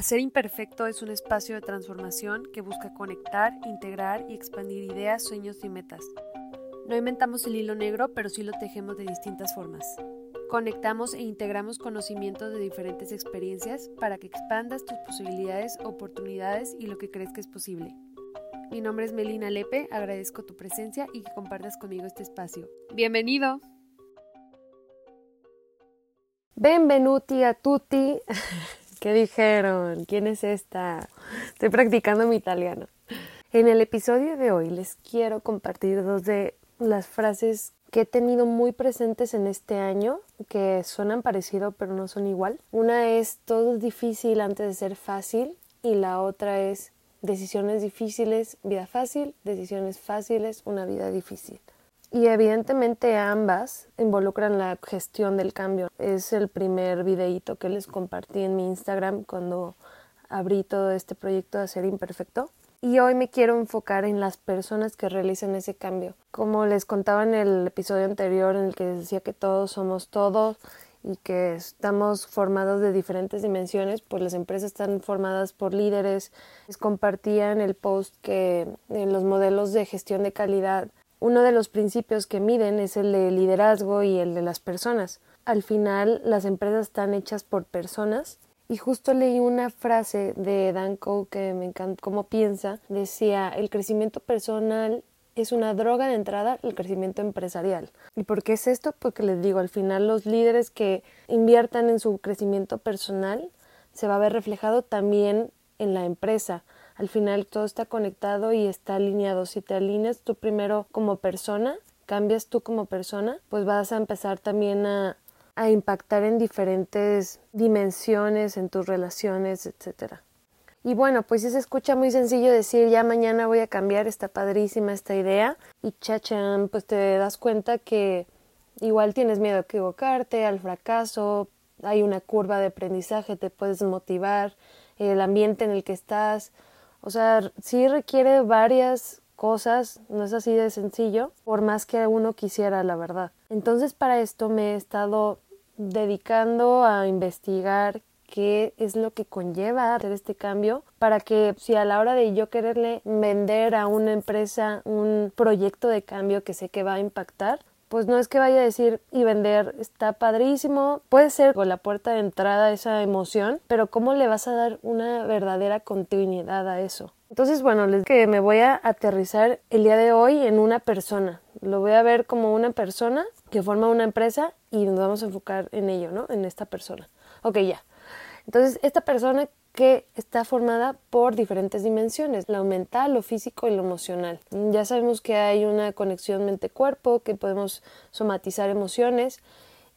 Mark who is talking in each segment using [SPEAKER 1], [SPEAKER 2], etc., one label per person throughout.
[SPEAKER 1] Hacer Imperfecto es un espacio de transformación que busca conectar, integrar y expandir ideas, sueños y metas. No inventamos el hilo negro, pero sí lo tejemos de distintas formas. Conectamos e integramos conocimientos de diferentes experiencias para que expandas tus posibilidades, oportunidades y lo que crees que es posible. Mi nombre es Melina Lepe, agradezco tu presencia y que compartas conmigo este espacio. ¡Bienvenido! Benvenuti a tutti. ¿Qué dijeron? ¿Quién es esta? Estoy practicando mi italiano. En el episodio de hoy les quiero compartir dos de las frases que he tenido muy presentes en este año, que suenan parecido pero no son igual. Una es todo es difícil antes de ser fácil y la otra es decisiones difíciles, vida fácil, decisiones fáciles, una vida difícil. Y evidentemente ambas involucran la gestión del cambio. Es el primer videíto que les compartí en mi Instagram cuando abrí todo este proyecto de Ser Imperfecto. Y hoy me quiero enfocar en las personas que realizan ese cambio. Como les contaba en el episodio anterior en el que decía que todos somos todos y que estamos formados de diferentes dimensiones, pues las empresas están formadas por líderes. Les compartía en el post que en los modelos de gestión de calidad uno de los principios que miden es el de liderazgo y el de las personas. Al final, las empresas están hechas por personas. Y justo leí una frase de Dan Coe que me encanta cómo piensa. Decía, el crecimiento personal es una droga de entrada al crecimiento empresarial. ¿Y por qué es esto? Porque les digo, al final los líderes que inviertan en su crecimiento personal se va a ver reflejado también en la empresa al final todo está conectado y está alineado. Si te alineas tú primero como persona, cambias tú como persona, pues vas a empezar también a, impactar en diferentes dimensiones, en tus relaciones, etcétera. Y bueno, pues se escucha muy sencillo decir ya mañana voy a cambiar, está padrísima esta idea y chachan, pues te das cuenta que igual tienes miedo a equivocarte, al fracaso, hay una curva de aprendizaje, te puedes motivar, el ambiente en el que estás, o sea, sí requiere varias cosas, no es así de sencillo, por más que uno quisiera, la verdad. Entonces, para esto me he estado dedicando a investigar qué es lo que conlleva hacer este cambio para que si a la hora de yo quererle vender a una empresa un proyecto de cambio que sé que va a impactar, pues no es que vaya a decir y vender está padrísimo, puede ser con la puerta de entrada esa emoción, pero ¿cómo le vas a dar una verdadera continuidad a eso? Entonces, bueno, les que me voy a aterrizar el día de hoy en una persona. Lo voy a ver como una persona que forma una empresa y nos vamos a enfocar en ello, ¿no? En esta persona. Ok, ya. Entonces, esta persona que está formada por diferentes dimensiones, lo mental, lo físico y lo emocional. Ya sabemos que hay una conexión mente-cuerpo, que podemos somatizar emociones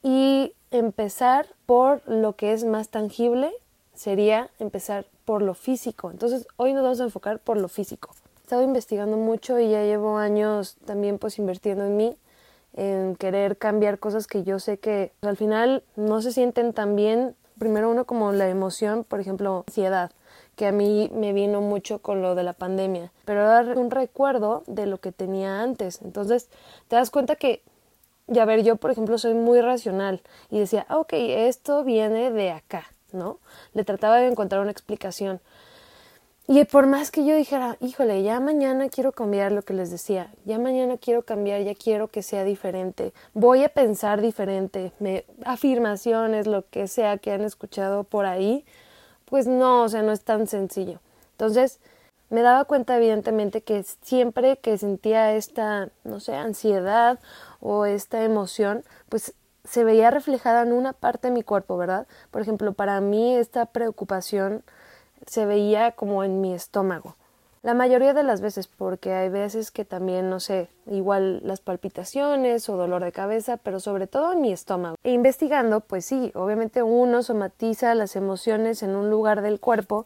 [SPEAKER 1] y empezar por lo que es más tangible sería empezar por lo físico. Entonces, hoy nos vamos a enfocar por lo físico. He estado investigando mucho y ya llevo años también pues invirtiendo en mí, en querer cambiar cosas que yo sé que pues, al final no se sienten tan bien primero uno como la emoción, por ejemplo, ansiedad, que a mí me vino mucho con lo de la pandemia, pero era un recuerdo de lo que tenía antes. Entonces, te das cuenta que, ya ver, yo, por ejemplo, soy muy racional y decía, ah, ok, esto viene de acá, ¿no? Le trataba de encontrar una explicación. Y por más que yo dijera, híjole, ya mañana quiero cambiar lo que les decía, ya mañana quiero cambiar, ya quiero que sea diferente, voy a pensar diferente, me, afirmaciones, lo que sea que han escuchado por ahí, pues no, o sea, no es tan sencillo. Entonces, me daba cuenta evidentemente que siempre que sentía esta, no sé, ansiedad o esta emoción, pues se veía reflejada en una parte de mi cuerpo, ¿verdad? Por ejemplo, para mí esta preocupación se veía como en mi estómago. La mayoría de las veces, porque hay veces que también, no sé, igual las palpitaciones o dolor de cabeza, pero sobre todo en mi estómago. E investigando, pues sí, obviamente uno somatiza las emociones en un lugar del cuerpo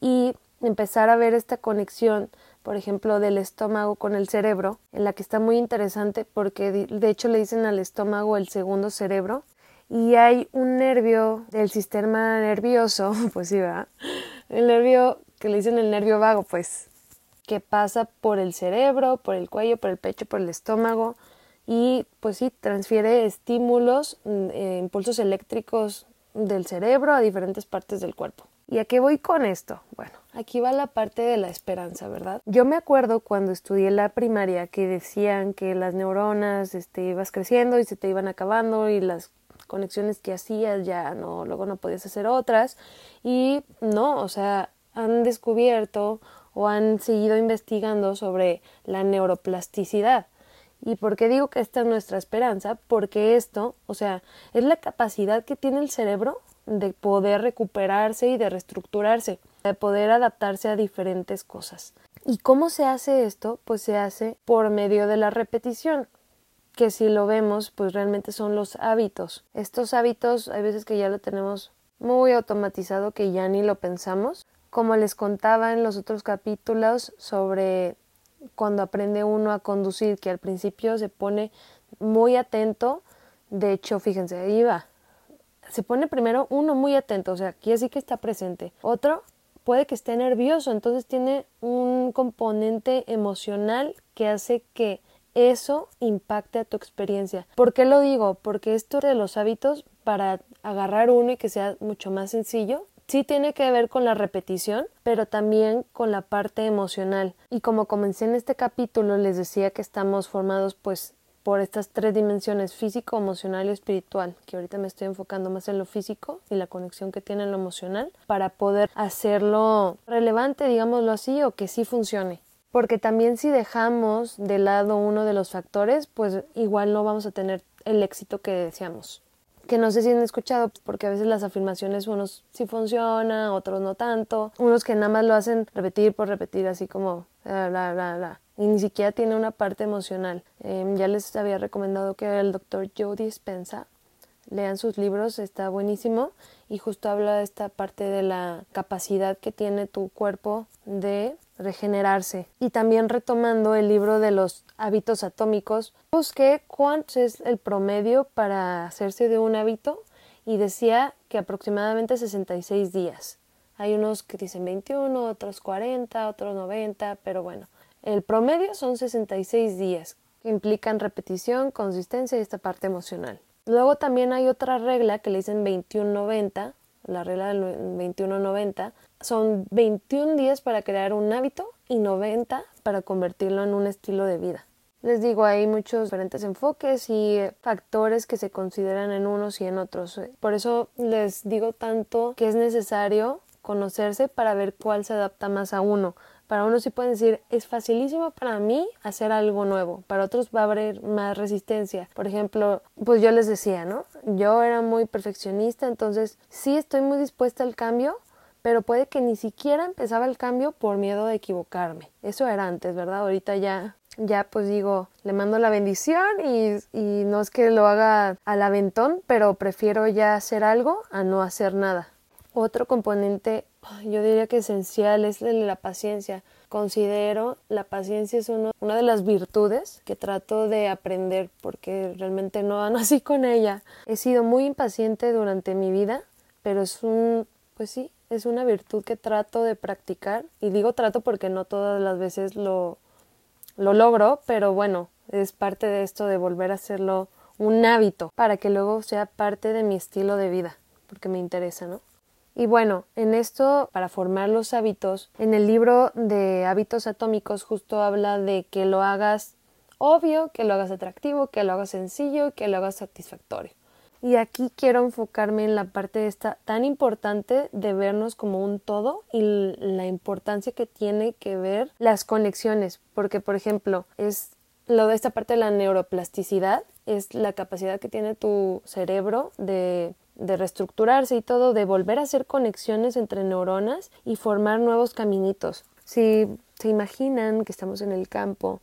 [SPEAKER 1] y empezar a ver esta conexión, por ejemplo, del estómago con el cerebro, en la que está muy interesante porque de hecho le dicen al estómago el segundo cerebro y hay un nervio del sistema nervioso, pues sí, ¿verdad? El nervio que le dicen el nervio vago, pues, que pasa por el cerebro, por el cuello, por el pecho, por el estómago y pues sí, transfiere estímulos, mm, eh, impulsos eléctricos del cerebro a diferentes partes del cuerpo. ¿Y a qué voy con esto? Bueno, aquí va la parte de la esperanza, ¿verdad? Yo me acuerdo cuando estudié la primaria que decían que las neuronas este, ibas creciendo y se te iban acabando y las conexiones que hacías ya no, luego no podías hacer otras y no, o sea, han descubierto o han seguido investigando sobre la neuroplasticidad. ¿Y por qué digo que esta es nuestra esperanza? Porque esto, o sea, es la capacidad que tiene el cerebro de poder recuperarse y de reestructurarse, de poder adaptarse a diferentes cosas. ¿Y cómo se hace esto? Pues se hace por medio de la repetición, que si lo vemos, pues realmente son los hábitos. Estos hábitos hay veces que ya lo tenemos muy automatizado que ya ni lo pensamos. Como les contaba en los otros capítulos sobre cuando aprende uno a conducir, que al principio se pone muy atento. De hecho, fíjense, ahí va se pone primero uno muy atento, o sea, aquí así que está presente. Otro puede que esté nervioso, entonces tiene un componente emocional que hace que eso impacte a tu experiencia. ¿Por qué lo digo? Porque esto de los hábitos, para agarrar uno y que sea mucho más sencillo, sí tiene que ver con la repetición, pero también con la parte emocional. Y como comencé en este capítulo, les decía que estamos formados pues por estas tres dimensiones físico, emocional y espiritual, que ahorita me estoy enfocando más en lo físico y la conexión que tiene en lo emocional para poder hacerlo relevante, digámoslo así, o que sí funcione. Porque también si dejamos de lado uno de los factores, pues igual no vamos a tener el éxito que deseamos que no sé si han escuchado, porque a veces las afirmaciones unos sí funciona, otros no tanto, unos que nada más lo hacen repetir por repetir, así como bla, bla, bla, bla. Y ni siquiera tiene una parte emocional. Em, ya les había recomendado que el doctor Joe Dispensa lean sus libros, está buenísimo y justo habla de esta parte de la capacidad que tiene tu cuerpo de regenerarse. Y también retomando el libro de los hábitos atómicos, busqué cuánto es el promedio para hacerse de un hábito y decía que aproximadamente 66 días. Hay unos que dicen 21, otros 40, otros 90, pero bueno, el promedio son 66 días, que implican repetición, consistencia y esta parte emocional. Luego también hay otra regla que le dicen 21-90, la regla del 21-90, son 21 días para crear un hábito y 90 para convertirlo en un estilo de vida. Les digo, hay muchos diferentes enfoques y factores que se consideran en unos y en otros. Por eso les digo tanto que es necesario conocerse para ver cuál se adapta más a uno. Para unos sí pueden decir, es facilísimo para mí hacer algo nuevo. Para otros va a haber más resistencia. Por ejemplo, pues yo les decía, ¿no? Yo era muy perfeccionista, entonces sí estoy muy dispuesta al cambio, pero puede que ni siquiera empezaba el cambio por miedo de equivocarme. Eso era antes, ¿verdad? Ahorita ya ya pues digo, le mando la bendición y, y, no es que lo haga al aventón, pero prefiero ya hacer algo a no hacer nada. Otro componente yo diría que esencial es la paciencia. Considero la paciencia es uno, una de las virtudes que trato de aprender porque realmente no nací con ella. He sido muy impaciente durante mi vida, pero es un, pues sí, es una virtud que trato de practicar y digo trato porque no todas las veces lo, lo logro, pero bueno, es parte de esto de volver a hacerlo un hábito para que luego sea parte de mi estilo de vida, porque me interesa, ¿no? Y bueno, en esto, para formar los hábitos, en el libro de hábitos atómicos justo habla de que lo hagas obvio, que lo hagas atractivo, que lo hagas sencillo, que lo hagas satisfactorio. Y aquí quiero enfocarme en la parte esta tan importante de vernos como un todo y la importancia que tiene que ver las conexiones, porque por ejemplo, es lo de esta parte de la neuroplasticidad, es la capacidad que tiene tu cerebro de de reestructurarse y todo, de volver a hacer conexiones entre neuronas y formar nuevos caminitos. Si se imaginan que estamos en el campo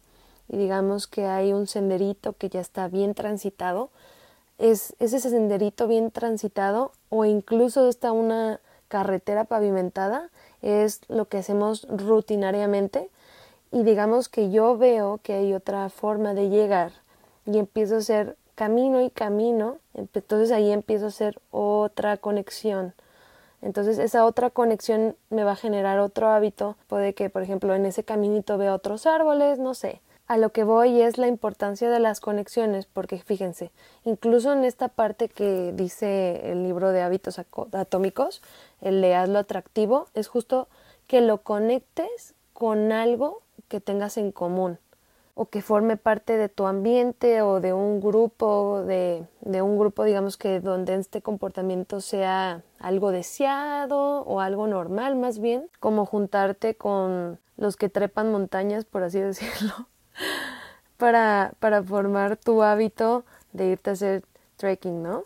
[SPEAKER 1] y digamos que hay un senderito que ya está bien transitado, es, ese senderito bien transitado o incluso está una carretera pavimentada, es lo que hacemos rutinariamente y digamos que yo veo que hay otra forma de llegar y empiezo a hacer camino y camino, entonces ahí empiezo a hacer otra conexión. Entonces esa otra conexión me va a generar otro hábito. Puede que, por ejemplo, en ese caminito vea otros árboles, no sé. A lo que voy es la importancia de las conexiones, porque fíjense, incluso en esta parte que dice el libro de hábitos atómicos, el de hazlo atractivo, es justo que lo conectes con algo que tengas en común o que forme parte de tu ambiente o de un grupo, de, de, un grupo, digamos que donde este comportamiento sea algo deseado o algo normal más bien, como juntarte con los que trepan montañas, por así decirlo, para, para formar tu hábito de irte a hacer trekking, ¿no?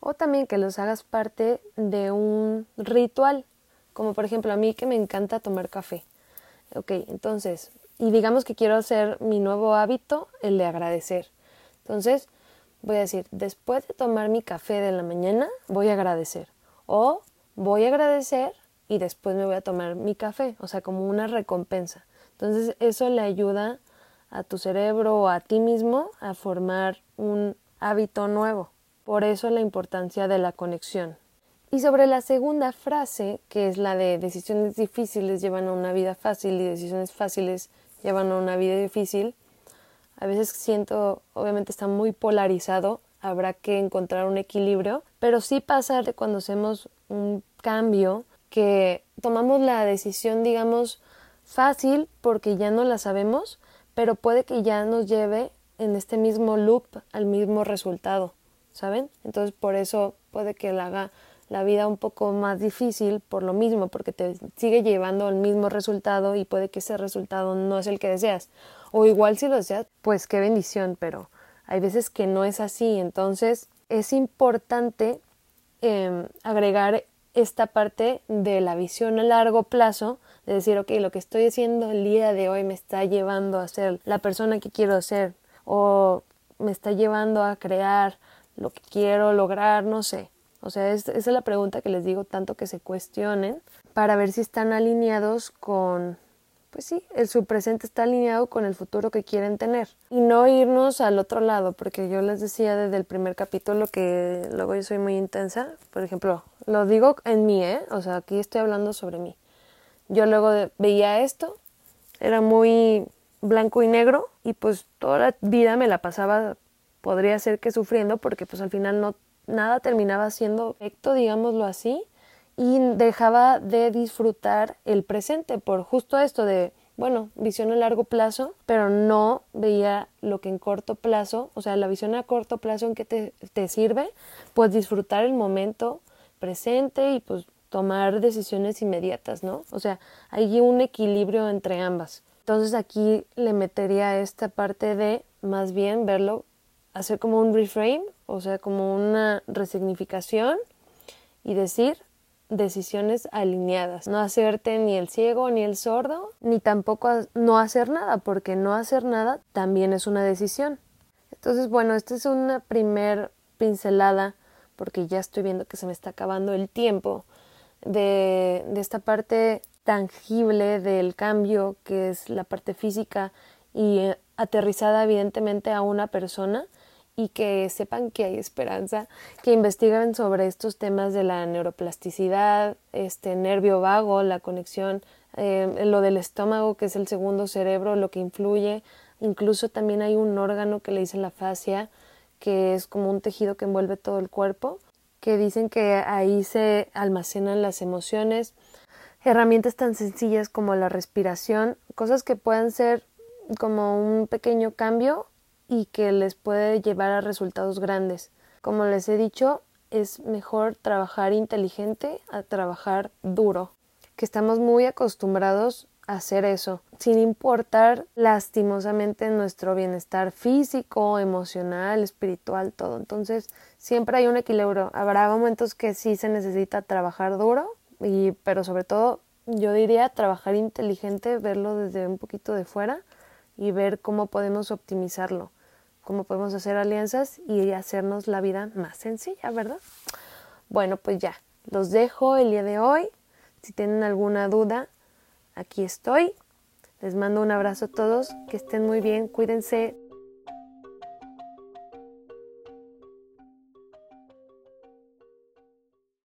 [SPEAKER 1] O también que los hagas parte de un ritual, como por ejemplo a mí que me encanta tomar café. Ok, entonces y digamos que quiero hacer mi nuevo hábito, el de agradecer. Entonces, voy a decir, después de tomar mi café de la mañana, voy a agradecer. O voy a agradecer y después me voy a tomar mi café, o sea, como una recompensa. Entonces, eso le ayuda a tu cerebro o a ti mismo a formar un hábito nuevo. Por eso la importancia de la conexión. Y sobre la segunda frase, que es la de decisiones difíciles llevan a una vida fácil y decisiones fáciles llevan una vida difícil. A veces siento, obviamente está muy polarizado, habrá que encontrar un equilibrio, pero sí pasa cuando hacemos un cambio que tomamos la decisión, digamos, fácil porque ya no la sabemos, pero puede que ya nos lleve en este mismo loop al mismo resultado, ¿saben? Entonces por eso puede que la haga la vida un poco más difícil por lo mismo, porque te sigue llevando al mismo resultado y puede que ese resultado no es el que deseas. O igual si lo deseas, pues qué bendición, pero hay veces que no es así. Entonces es importante em, agregar esta parte de la visión a largo plazo, de decir, ok, lo que estoy haciendo el día de hoy me está llevando a ser la persona que quiero ser o me está llevando a crear lo que quiero lograr, no sé. O sea, esa es la pregunta que les digo tanto que se cuestionen para ver si están alineados con, pues sí, el, su presente está alineado con el futuro que quieren tener. Y no irnos al otro lado, porque yo les decía desde el primer capítulo que luego yo soy muy intensa. Por ejemplo, lo digo en mí, ¿eh? O sea, aquí estoy hablando sobre mí. Yo luego veía esto, era muy blanco y negro y pues toda la vida me la pasaba, podría ser que sufriendo, porque pues al final no nada terminaba siendo perfecto, digámoslo así, y dejaba de disfrutar el presente por justo esto de, bueno, visión a largo plazo, pero no veía lo que en corto plazo, o sea, la visión a corto plazo en que te, te sirve, pues disfrutar el momento presente y pues tomar decisiones inmediatas, ¿no? O sea, hay un equilibrio entre ambas. Entonces aquí le metería esta parte de más bien verlo hacer como un reframe, o sea, como una resignificación y decir decisiones alineadas, no hacerte ni el ciego ni el sordo, ni tampoco no hacer nada, porque no hacer nada también es una decisión. Entonces, bueno, esta es una primer pincelada, porque ya estoy viendo que se me está acabando el tiempo de, de esta parte tangible del cambio, que es la parte física y eh, aterrizada evidentemente a una persona y que sepan que hay esperanza, que investiguen sobre estos temas de la neuroplasticidad, este nervio vago, la conexión, eh, lo del estómago, que es el segundo cerebro, lo que influye. Incluso también hay un órgano que le dice la fascia, que es como un tejido que envuelve todo el cuerpo, que dicen que ahí se almacenan las emociones, herramientas tan sencillas como la respiración, cosas que puedan ser como un pequeño cambio y que les puede llevar a resultados grandes. Como les he dicho, es mejor trabajar inteligente a trabajar duro, que estamos muy acostumbrados a hacer eso, sin importar lastimosamente nuestro bienestar físico, emocional, espiritual, todo. Entonces, siempre hay un equilibrio. Habrá momentos que sí se necesita trabajar duro, y, pero sobre todo yo diría trabajar inteligente, verlo desde un poquito de fuera y ver cómo podemos optimizarlo cómo podemos hacer alianzas y hacernos la vida más sencilla, ¿verdad? Bueno, pues ya, los dejo el día de hoy. Si tienen alguna duda, aquí estoy. Les mando un abrazo a todos, que estén muy bien, cuídense.